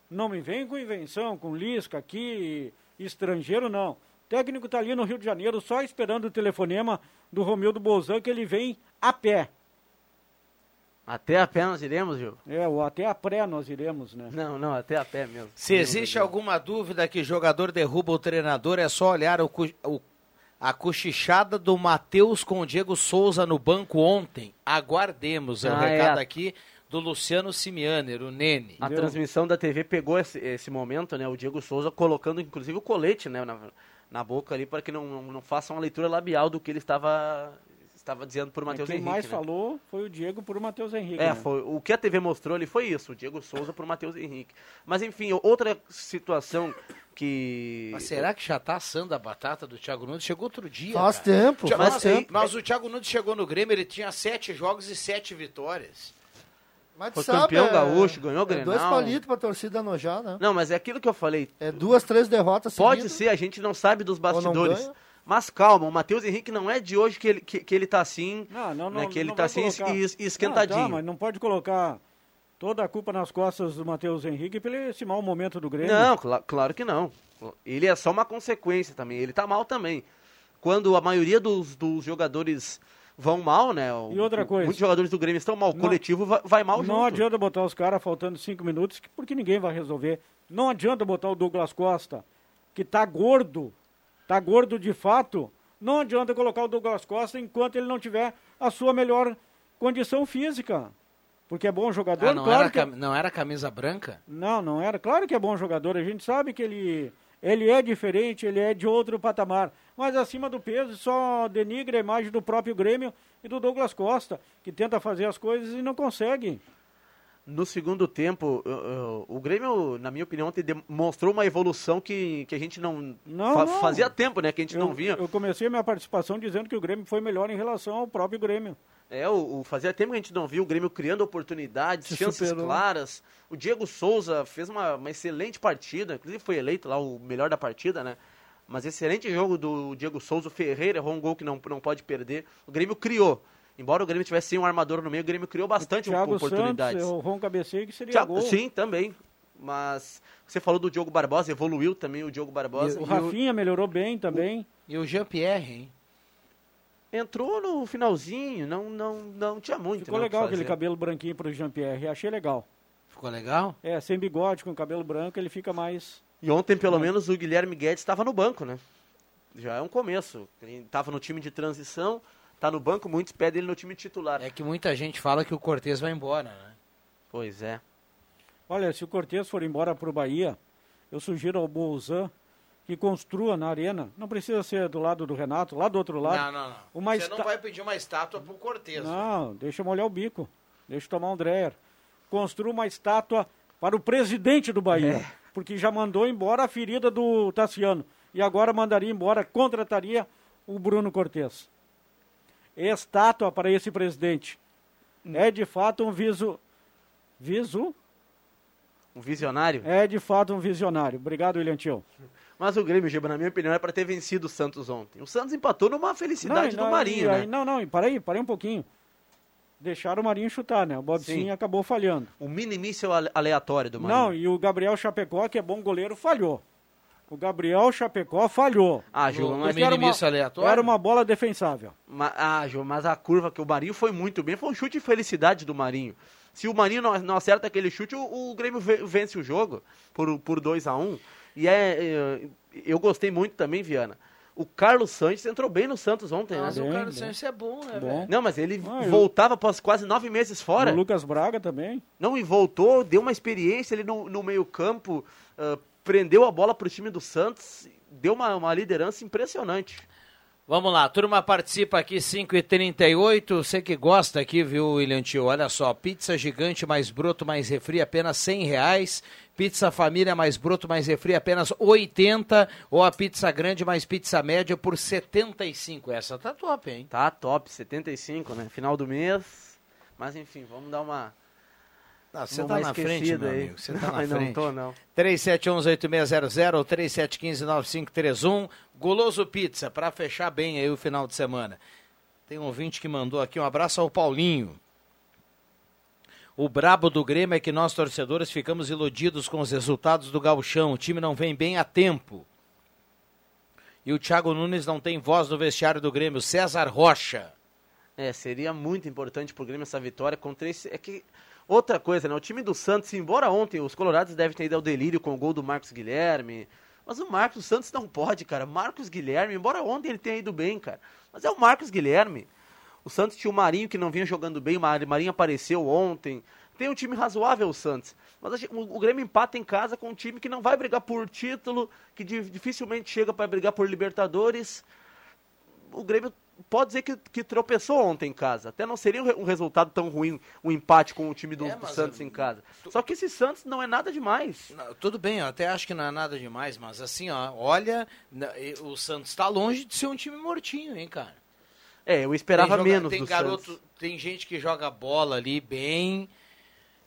Não me vem com invenção, com Lisca aqui, estrangeiro, não. O técnico está ali no Rio de Janeiro só esperando o telefonema do Romildo Bolzan que ele vem a pé. Até a pé nós iremos, Gil? É, ou até a pré nós iremos, né? Não, não, até a pé mesmo. Se existe alguma dúvida que jogador derruba o treinador, é só olhar o, o a cochichada do Matheus com o Diego Souza no banco ontem. Aguardemos, é o ah, recado é. aqui do Luciano Simianer, o Nene. A transmissão da TV pegou esse, esse, momento, né? O Diego Souza colocando inclusive o colete, né, na, na boca ali para que não, não, não faça uma leitura labial do que ele estava estava dizendo por Matheus Henrique. Quem mais né? falou foi o Diego por Matheus Henrique. É, né? foi, o que a TV mostrou ali foi isso, o Diego Souza por Matheus Henrique. Mas enfim, outra situação que. Mas será que já tá assando a batata do Thiago Nunes? Chegou outro dia. Faz cara. tempo, Thiago, faz mas, tempo. Mas o Thiago Nunes chegou no Grêmio, ele tinha sete jogos e sete vitórias. Mas Foi sabe, campeão é, gaúcho, ganhou o é Grenal. dois palitos pra torcida enojar, né? Não, mas é aquilo que eu falei. É duas, três derrotas Pode ser, a gente não sabe dos bastidores. Mas calma, o Matheus Henrique não é de hoje que ele, que, que ele tá assim. Não, não, não. Né, que ele não tá assim colocar... esquentadinho. Não, tá, mas não pode colocar toda a culpa nas costas do Matheus Henrique pelo esse mau momento do Grêmio. Não, cl claro que não. Ele é só uma consequência também. Ele tá mal também. Quando a maioria dos, dos jogadores vão mal, né? E outra coisa. Muitos jogadores do Grêmio estão mal. O coletivo vai, vai mal não junto. Não adianta botar os caras faltando cinco minutos, porque ninguém vai resolver. Não adianta botar o Douglas Costa, que tá gordo. Tá gordo de fato não adianta colocar o Douglas Costa enquanto ele não tiver a sua melhor condição física. Porque é bom jogador, ah, não claro era que... É não era camisa branca? Não, não era. Claro que é bom jogador. A gente sabe que ele, ele é diferente, ele é de outro patamar. Mas acima do peso só denigra a imagem do próprio Grêmio e do Douglas Costa, que tenta fazer as coisas e não consegue. No segundo tempo, uh, uh, o Grêmio, na minha opinião, ontem demonstrou uma evolução que, que a gente não, não, fa não. fazia tempo, né? Que a gente eu, não via. Eu comecei a minha participação dizendo que o Grêmio foi melhor em relação ao próprio Grêmio. É, o, o fazia tempo que a gente não viu o Grêmio criando oportunidades, Se chances superou. claras. O Diego Souza fez uma, uma excelente partida, inclusive foi eleito lá o melhor da partida, né? Mas excelente jogo do Diego Souza. O Ferreira errou um gol que não, não pode perder. O Grêmio criou. Embora o Grêmio tivesse sem um armador no meio, o Grêmio criou bastante Thiago oportunidades. Santos, o Ron Cabeceiro que seria Thiago, gol. Sim, também. Mas você falou do Diogo Barbosa, evoluiu também o Diogo Barbosa. E o Rafinha o... melhorou bem também. O... E o Jean-Pierre, hein? Entrou no finalzinho, não, não, não tinha muito. Ficou legal aquele cabelo branquinho pro Jean-Pierre, achei legal. Ficou legal? É, sem bigode, com cabelo branco, ele fica mais... E ontem, pelo menos, o Guilherme Guedes estava no banco, né? Já é um começo. Ele estava no time de transição, tá no banco, muitos pedem ele no time titular. É que muita gente fala que o Cortez vai embora, né? Pois é. Olha, se o Cortez for embora pro Bahia, eu sugiro ao Bolzan que construa na arena, não precisa ser do lado do Renato, lá do outro lado. Não, não, não. Uma Você não vai pedir uma estátua pro Cortez. Não, deixa eu molhar o bico. Deixa eu tomar um dreyer. Construa uma estátua para o presidente do Bahia, é. porque já mandou embora a ferida do Tassiano e agora mandaria embora, contrataria o Bruno Cortes. Estátua para esse presidente. Hum. É de fato um viso. Viso? Um visionário? É de fato um visionário. Obrigado, William Tio. Mas o Grêmio, Giba, na minha opinião, é para ter vencido o Santos ontem. O Santos empatou numa felicidade não, do Marinho, né? Não, não, parei, parei um pouquinho. Deixaram o Marinho chutar, né? O Bob Sim. Sim acabou falhando. O mini míssil aleatório do Marinho. Não, e o Gabriel Chapecó, que é bom goleiro, falhou. O Gabriel Chapecó falhou. Ah, Ju, mas era uma, aleatório? Era uma bola defensável. Ma, ah, Ju, mas a curva que o Marinho foi muito bem, foi um chute de felicidade do Marinho. Se o Marinho não, não acerta aquele chute, o, o, Grêmio vence o jogo por, por 2 a 1 um. E é, é, eu gostei muito também, Viana. O Carlos Sanches entrou bem no Santos ontem, né? Mas o Carlos Sanches é bom, né, bom. Não, mas ele ah, voltava após quase nove meses fora. O Lucas Braga também. Não, e voltou, deu uma experiência ali no, no meio campo, uh, prendeu a bola para o time do Santos deu uma, uma liderança impressionante. Vamos lá, turma participa aqui 5h38. Você que gosta aqui, viu, William Tio? Olha só, pizza gigante mais broto mais refri, apenas 100 reais. Pizza família mais broto mais refri, apenas 80. Ou a pizza grande mais pizza média por 75. Essa tá top, hein? Tá top, 75, né? Final do mês. Mas enfim, vamos dar uma não, você está na frente, meu amigo. Você está na frente. Não tô, não. 3711-8600 ou 3715-9531. Goloso Pizza, para fechar bem aí o final de semana. Tem um ouvinte que mandou aqui um abraço ao Paulinho. O brabo do Grêmio é que nós torcedores ficamos iludidos com os resultados do gauchão. O time não vem bem a tempo. E o Thiago Nunes não tem voz no vestiário do Grêmio. César Rocha. É, seria muito importante pro Grêmio essa vitória contra esse... É que Outra coisa, né? O time do Santos, embora ontem os Colorados devem ter ido ao delírio com o gol do Marcos Guilherme, mas o Marcos Santos não pode, cara. Marcos Guilherme, embora ontem ele tenha ido bem, cara, mas é o Marcos Guilherme. O Santos tinha o Marinho que não vinha jogando bem, o Marinho apareceu ontem. Tem um time razoável o Santos. Mas o, Grêmio empata em casa com um time que não vai brigar por título, que dificilmente chega para brigar por Libertadores. O Grêmio pode dizer que, que tropeçou ontem em casa. Até não seria um resultado tão ruim, um empate com o time do, é, do Santos eu, em casa. Tu, Só que esse Santos não é nada demais. Não, tudo bem, eu até acho que não é nada demais, mas assim, ó, olha, o Santos está longe de ser um time mortinho, hein, cara. É, eu esperava tem menos tem do garoto, Santos. Tem gente que joga bola ali bem.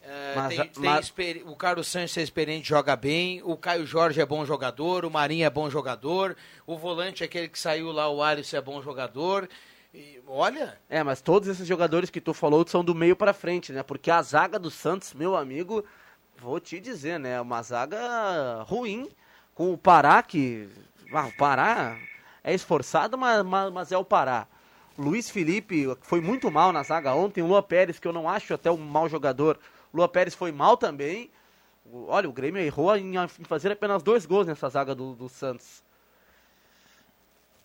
É, mas, tem, mas... tem o Carlos Sanches é experiente, joga bem. O Caio Jorge é bom jogador. O Marinho é bom jogador. O volante, aquele que saiu lá, o Alisson, é bom jogador. E, olha. É, mas todos esses jogadores que tu falou são do meio para frente, né? Porque a zaga do Santos, meu amigo, vou te dizer, né? Uma zaga ruim. Com o Pará, que. Ah, o Pará é esforçado, mas, mas é o Pará. Luiz Felipe foi muito mal na zaga ontem. O Lua Pérez, que eu não acho até um mau jogador, Lua Pérez foi mal também. Olha, o Grêmio errou em fazer apenas dois gols nessa zaga do, do Santos.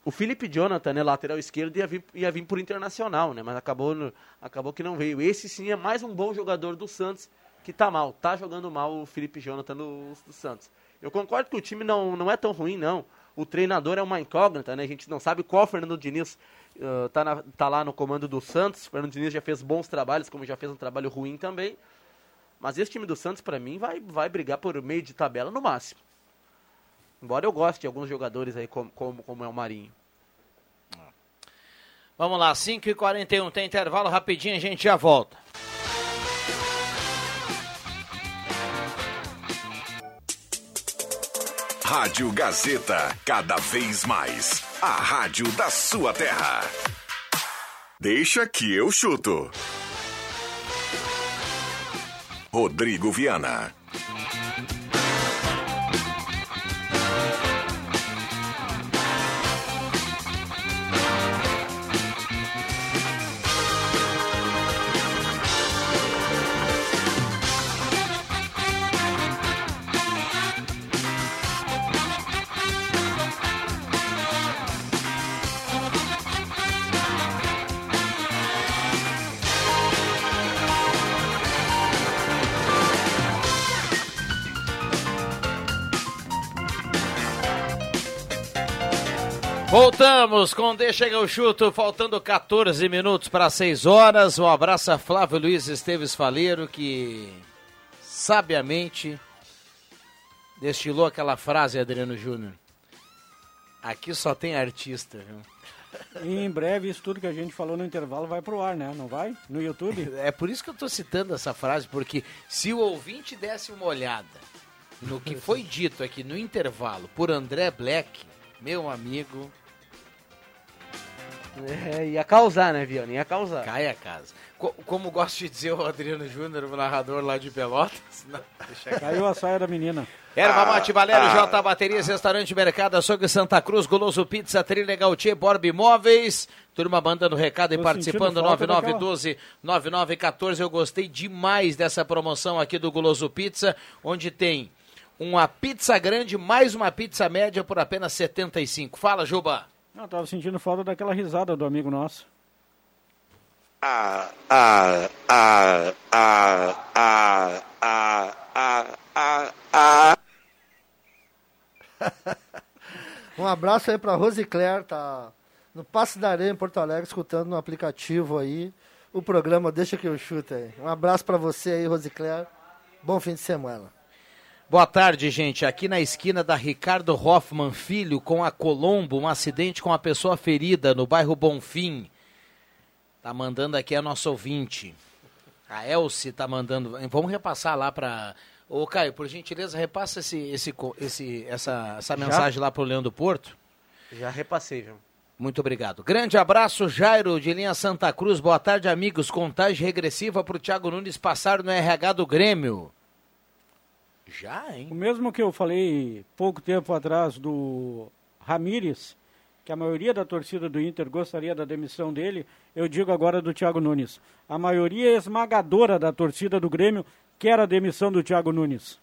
O Felipe Jonathan, né, lateral esquerdo, ia vir, ia vir por internacional, né? Mas acabou, acabou que não veio. Esse sim é mais um bom jogador do Santos que tá mal. Tá jogando mal o Felipe Jonathan no, do Santos. Eu concordo que o time não, não é tão ruim, não. O treinador é uma incógnita, né? A gente não sabe qual Fernando Diniz uh, tá, na, tá lá no comando do Santos. O Fernando Diniz já fez bons trabalhos, como já fez um trabalho ruim também. Mas esse time do Santos, para mim, vai, vai brigar por meio de tabela no máximo. Embora eu goste de alguns jogadores aí, como, como, como é o Marinho. Vamos lá, 5h41, tem intervalo rapidinho, a gente já volta. Rádio Gazeta, cada vez mais. A rádio da sua terra. Deixa que eu chuto. Rodrigo Viana. Voltamos com Deixa que eu chuto, faltando 14 minutos para 6 horas. Um abraço a Flávio Luiz Esteves Faleiro, que sabiamente destilou aquela frase, Adriano Júnior. Aqui só tem artista, viu? E em breve isso tudo que a gente falou no intervalo vai pro ar, né? Não vai? No YouTube? É por isso que eu tô citando essa frase, porque se o ouvinte desse uma olhada no que foi dito aqui no intervalo por André Black, meu amigo, é, ia causar, né, Viana? Ia causar. Cai a casa. Co como gosta de dizer o Adriano Júnior, o narrador lá de Pelotas. Não, Caiu a saia da menina. Erva Mate Valério, ah, J Baterias, Restaurante Mercado, Açougue Santa Cruz, Goloso Pizza, Trilha Gautier, Borb Imóveis. Turma mandando recado e Tô participando, 9912-9914. Eu gostei demais dessa promoção aqui do Goloso Pizza, onde tem uma pizza grande mais uma pizza média por apenas 75. Fala, Juba. Não, tava sentindo falta daquela risada do amigo nosso. Ah, ah, ah, ah, ah, ah, ah, ah, ah. um abraço aí pra Rosicler, tá no Passe da Areia em Porto Alegre, escutando no aplicativo aí o programa Deixa que eu chute aí. Um abraço para você aí, Rosicler. Bom fim de semana. Boa tarde, gente. Aqui na esquina da Ricardo Hoffman Filho com a Colombo, um acidente com a pessoa ferida no bairro Bonfim. Tá mandando aqui a nossa ouvinte. A Elce tá mandando. Vamos repassar lá para Ô, Caio, por gentileza, repassa esse, esse, esse, essa, essa mensagem lá pro Leandro Porto. Já repassei, João. Muito obrigado. Grande abraço, Jairo, de linha Santa Cruz. Boa tarde, amigos. Contagem regressiva para o Thiago Nunes passar no RH do Grêmio. Já, hein? O mesmo que eu falei pouco tempo atrás do Ramires, que a maioria da torcida do Inter gostaria da demissão dele, eu digo agora do Thiago Nunes. A maioria esmagadora da torcida do Grêmio quer a demissão do Thiago Nunes.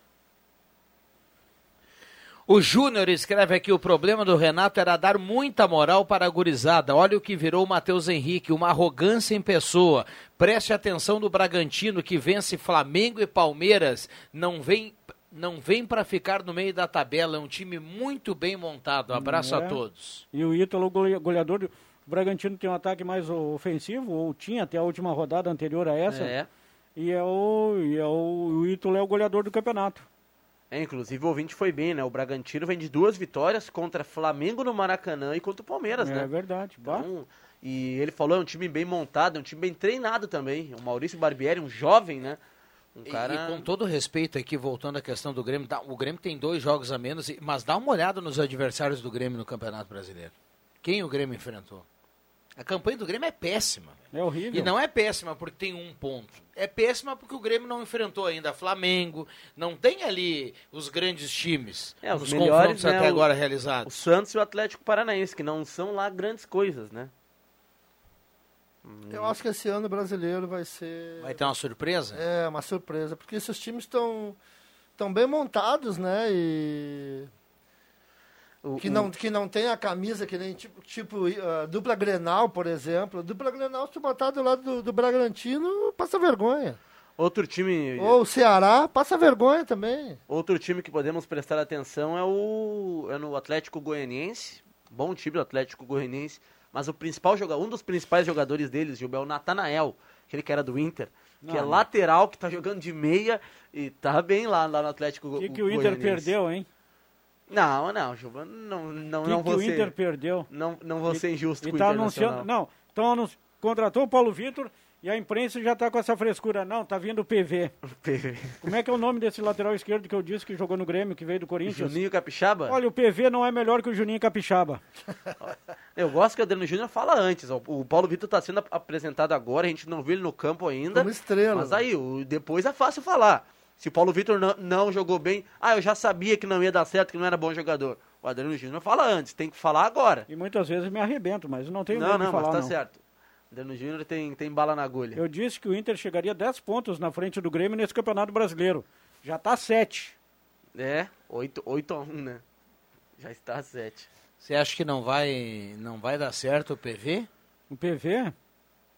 O Júnior escreve aqui: o problema do Renato era dar muita moral para a gurizada. Olha o que virou o Matheus Henrique, uma arrogância em pessoa. Preste atenção do Bragantino, que vence Flamengo e Palmeiras. Não vem não vem para ficar no meio da tabela, é um time muito bem montado. Abraço é. a todos. E o Ítalo, goleador, o Bragantino tem um ataque mais ofensivo, ou tinha até a última rodada anterior a essa. É. E é o, e é o, o Ítalo é o goleador do campeonato. É, inclusive o ouvinte foi bem, né? O Bragantino vem de duas vitórias contra Flamengo no Maracanã e contra o Palmeiras, é, né? É verdade. Então, e ele falou, é um time bem montado, é um time bem treinado também. O Maurício Barbieri, um jovem, né? Um cara... e, e, com todo respeito aqui, voltando à questão do Grêmio, o Grêmio tem dois jogos a menos, mas dá uma olhada nos adversários do Grêmio no Campeonato Brasileiro. Quem o Grêmio enfrentou? A campanha do Grêmio é péssima. É horrível. E não é péssima porque tem um ponto. É péssima porque o Grêmio não enfrentou ainda Flamengo, não tem ali os grandes times é, os melhores, confrontos né, até agora realizados. O Santos e o Atlético Paranaense, que não são lá grandes coisas, né? Eu acho que esse ano brasileiro vai ser. Vai ter uma surpresa? É, uma surpresa, porque esses times estão tão bem montados, né? E. O, que, não, que não tem a camisa que nem tipo, tipo uh, dupla Grenal, por exemplo. Dupla Grenal, se botar do lado do, do Bragantino, passa vergonha. Outro time. Ou o Ceará, passa vergonha também. Outro time que podemos prestar atenção é o. é no Atlético Goianiense. Bom time do Atlético Goianiense mas o principal jogador, um dos principais jogadores deles, Gilberto, é o Natanael, aquele que era do Inter, que não, é lateral, que tá jogando de meia e tá bem lá, lá no Atlético O que, que o Inter perdeu, hein? Não, não, Gilberto, não, não, que não que o Inter perdeu? Não, não vou ser injusto e, com tá o anunciando, Não, então contratou o Paulo Vitor e a imprensa já está com essa frescura. Não, tá vindo o PV. PV. Como é que é o nome desse lateral esquerdo que eu disse que jogou no Grêmio, que veio do Corinthians? Juninho Capixaba? Olha, o PV não é melhor que o Juninho Capixaba. eu gosto que o Adriano Júnior fala antes. O Paulo Vitor está sendo apresentado agora, a gente não viu ele no campo ainda. Como estrela. Mas aí, depois é fácil falar. Se o Paulo Vitor não, não, jogou bem, ah, eu já sabia que não ia dar certo, que não era bom jogador. O Adriano Júnior fala antes, tem que falar agora. E muitas vezes me arrebento, mas não tenho não, medo não, de falar, mas tá não. certo. Dano Júnior tem, tem bala na agulha. Eu disse que o Inter chegaria 10 pontos na frente do Grêmio nesse Campeonato Brasileiro. Já está 7. É, 8, 8 a 1, né? Já está 7. Você acha que não vai, não vai dar certo o PV? O PV?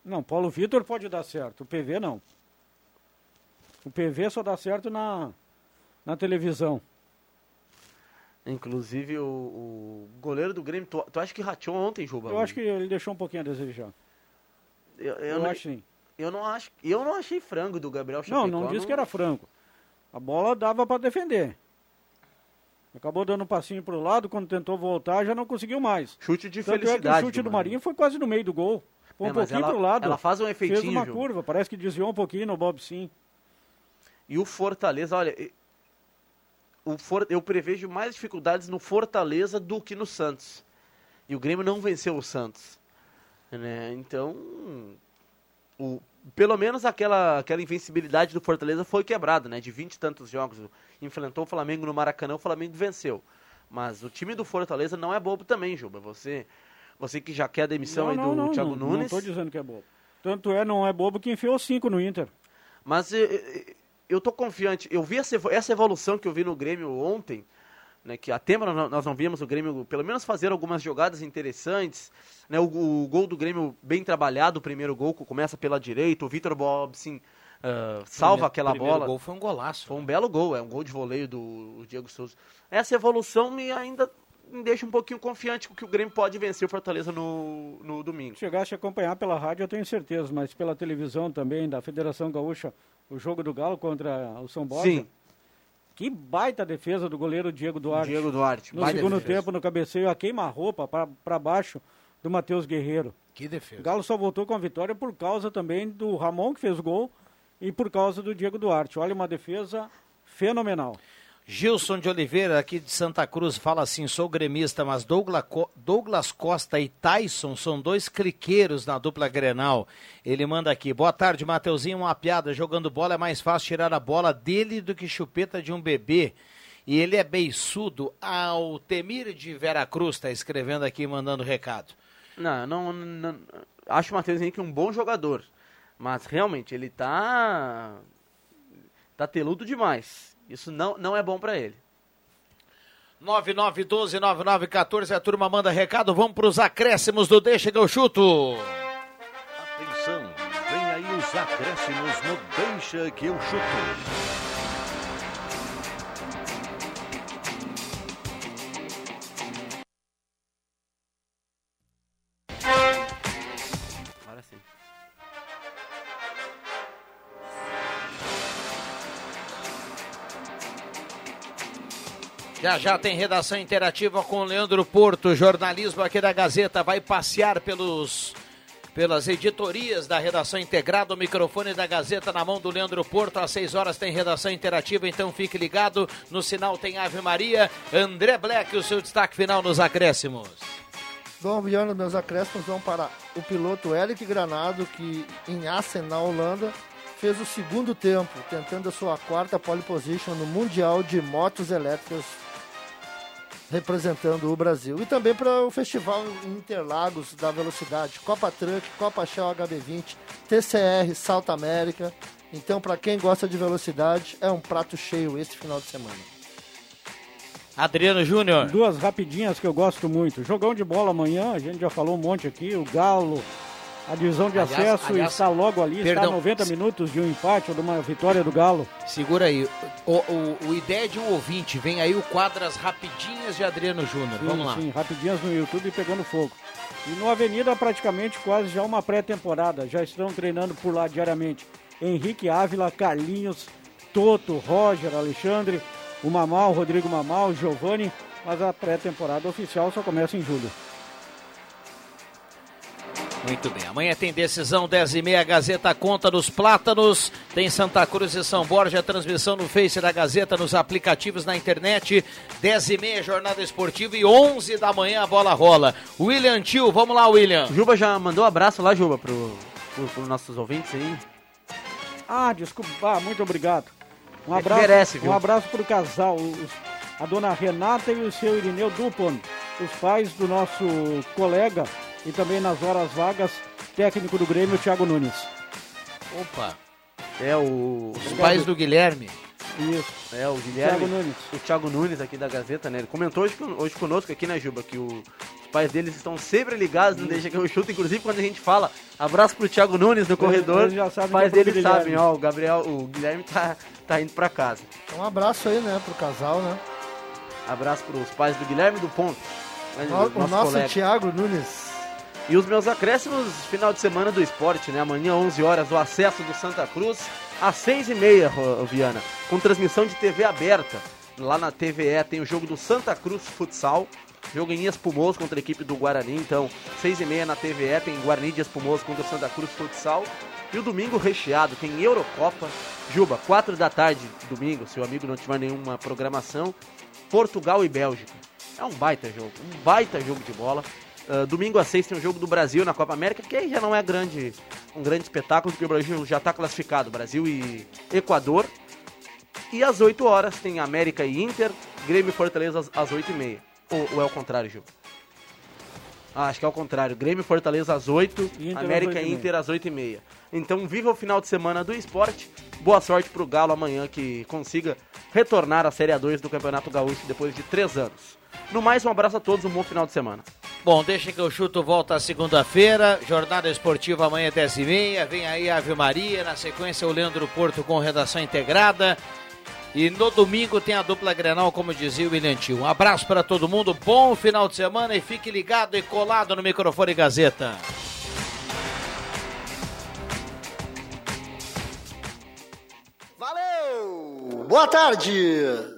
Não, Paulo Vitor pode dar certo, o PV não. O PV só dá certo na, na televisão. Inclusive, o, o goleiro do Grêmio, tu, tu acha que rateou ontem, Juba? Eu acho que ele deixou um pouquinho a desejar. Eu, eu Eu não, acho sim. eu não acho. Eu não achei frango do Gabriel Não, Chapecó. não disse que era franco. A bola dava para defender. Acabou dando um passinho pro lado, quando tentou voltar, já não conseguiu mais. Chute de Tanto é que o felicidade chute do do Marinho foi quase no meio do gol. Foi um É, pouquinho ela- pro lado. ela faz um Fez efeitinho, uma Ju. curva, parece que desviou um pouquinho no Bob sim. E o Fortaleza, olha, o For, eu prevejo mais dificuldades no Fortaleza do que no Santos. E o Grêmio não venceu o Santos. Né? Então, o, pelo menos aquela, aquela invencibilidade do Fortaleza foi quebrada, né? De 20 e tantos jogos. Enfrentou o Flamengo no Maracanã, o Flamengo venceu. Mas o time do Fortaleza não é bobo também, Juba. Você, você que já quer a demissão não, aí do não, Thiago não, Nunes. Não estou dizendo que é bobo. Tanto é, não é bobo que enfiou cinco no Inter. Mas eh, eh, eu tô confiante. Eu vi essa, essa evolução que eu vi no Grêmio ontem, né, que há tempo nós não vimos o Grêmio pelo menos fazer algumas jogadas interessantes. Né, o, o gol do Grêmio bem trabalhado, o primeiro gol que começa pela direita, o Vitor Bobsin ah, salva Primeiro- aquela primeiro bola. gol foi um golaço. Foi um belo gol, é um gol de voleio do Diego Souza. Essa evolução me ainda me deixa um pouquinho confiante com que o Grêmio pode vencer o Fortaleza no, no domingo. Chegasse a acompanhar pela rádio, eu tenho certeza, mas pela televisão também, da Federação Gaúcha, o jogo do Galo contra o São Borja. Sim. Que baita defesa do goleiro Diego Duarte. Diego Duarte, No segundo defesa. tempo, no cabeceio, a queima-roupa para baixo do Matheus Guerreiro. Que defesa. O Galo só voltou com a vitória por causa também do Ramon, que fez o gol, e por causa do Diego Duarte. Olha, uma defesa fenomenal. Gilson de Oliveira, aqui de Santa Cruz, fala assim: sou gremista, mas Douglas, Co- Douglas Costa e Tyson são dois cliqueiros na dupla Grenal. Ele manda aqui: boa tarde, Mateuzinho. Uma piada. Jogando bola é mais fácil tirar a bola dele do que chupeta de um bebê. E ele é beiçudo. Altemir de Veracruz está escrevendo aqui, mandando recado. Não, não, não acho o Henrique um bom jogador, mas realmente ele tá tá teludo demais. Isso não, não é bom pra ele. 9912-9914, a turma manda recado. Vamos para os acréscimos do Deixa que eu chuto. Atenção, vem aí os acréscimos no Deixa que eu chuto. Já já tem redação interativa com o Leandro Porto, jornalismo aqui da Gazeta, vai passear pelos pelas editorias da redação integrada, o microfone da Gazeta na mão do Leandro Porto, às 6 horas tem redação interativa, então fique ligado, no sinal tem Ave Maria, André Black, o seu destaque final nos acréscimos. Bom, Viana, meus acréscimos vão para o piloto Eric Granado, que em Assen, na Holanda, fez o segundo tempo, tentando a sua quarta pole position no Mundial de Motos Elétricas, representando o Brasil. E também para o Festival Interlagos da Velocidade, Copa Truck, Copa Shell HB20, TCR, Salta América. Então, para quem gosta de velocidade, é um prato cheio esse final de semana. Adriano Júnior. Duas rapidinhas que eu gosto muito. Jogão de bola amanhã, a gente já falou um monte aqui. O Galo, a divisão de Aliás- acesso aliás, está logo ali, está a perdão. 90 minutos de um empate ou de uma vitória do Galo. Segura aí, o, o, o ideia de um ouvinte, vem aí o quadro As Rapidinhas de Adriano Júnior, vamos lá. Sim, rapidinhas no YouTube pegando fogo. E no Avenida, praticamente quase já uma pré-temporada. Já estão treinando por lá diariamente. Henrique Ávila, Carlinhos, Toto, Roger, Alexandre, o Mamal, Rodrigo Mamal, Giovanni. Mas a pré-temporada oficial só começa em julho. Muito bem, amanhã tem decisão 10 e meia, Gazeta Conta dos Plátanos, tem Santa Cruz e São Borja, transmissão no Face da Gazeta, nos aplicativos na internet, 10 e meia, jornada esportiva e 11 da manhã a bola rola. William Tio, vamos lá William. Juba já mandou um abraço lá, Juba, pro, pro, pro nossos ouvintes aí. Ah, desculpa, ah, muito obrigado. Um É abraço, merece, viu? um abraço para o casal, os- a dona Renata e o seu Irineu Dupont, os pais do nosso colega e também nas horas vagas, técnico do Grêmio, Thiago Nunes. Opa, É o. os pais do Guilherme. Isso. É, o Guilherme. Thiago Nunes. O Thiago Nunes aqui da Gazeta, né? Ele comentou hoje, hoje conosco aqui, né, Juba, que o- os pais deles estão sempre ligados, não deixa que eu chuto. Inclusive, quando a gente fala abraço pro Thiago Nunes no corredor, eles já sabem os pais que é deles Guilherme. sabem, ó, o Gabriel, o Guilherme tá, tá indo pra casa. Um abraço aí, né, pro casal, né? Abraço para os pais do Guilherme do Ponte. O, o nosso colega. Thiago Nunes. E os meus acréscimos, final de semana do esporte, né? Amanhã, 11 horas, o acesso do Santa Cruz, às 6h30, Viana, com transmissão de TV aberta. Lá na TVE tem o jogo do Santa Cruz Futsal, jogo em Espumoso contra a equipe do Guarani. Então, 6h30 na TVE tem Guarani de Espumoso contra o Santa Cruz Futsal. E o domingo recheado, tem Eurocopa. Juba, 4 da tarde, domingo, se o amigo não tiver nenhuma programação, Portugal e Bélgica. É um baita jogo, um baita jogo de bola. Uh, domingo às seis tem o jogo do Brasil na Copa América, que aí já não é grande, um grande espetáculo, porque o Brasil já está classificado, Brasil e Equador. E às 8 horas tem América e Inter, Grêmio e Fortaleza às, às 8 e meia. Ou, ou é o contrário, Gil? Ah, acho que é o contrário. Grêmio e Fortaleza às 8, Inter América e Inter às 8 e meia. Então viva o final de semana do esporte. Boa sorte pro Galo amanhã que consiga retornar à Série A2 do Campeonato Gaúcho depois de três anos. No mais, um abraço a todos, um bom final de semana. Bom, deixa que eu chuto volta segunda-feira, jornada esportiva amanhã 10h30, vem aí a Ave Maria, na sequência o Leandro Porto com redação integrada. E no domingo tem a dupla Grenal, como dizia o William Tio. Um abraço para todo mundo, bom final de semana e fique ligado e colado no microfone Gazeta. Valeu! Boa tarde!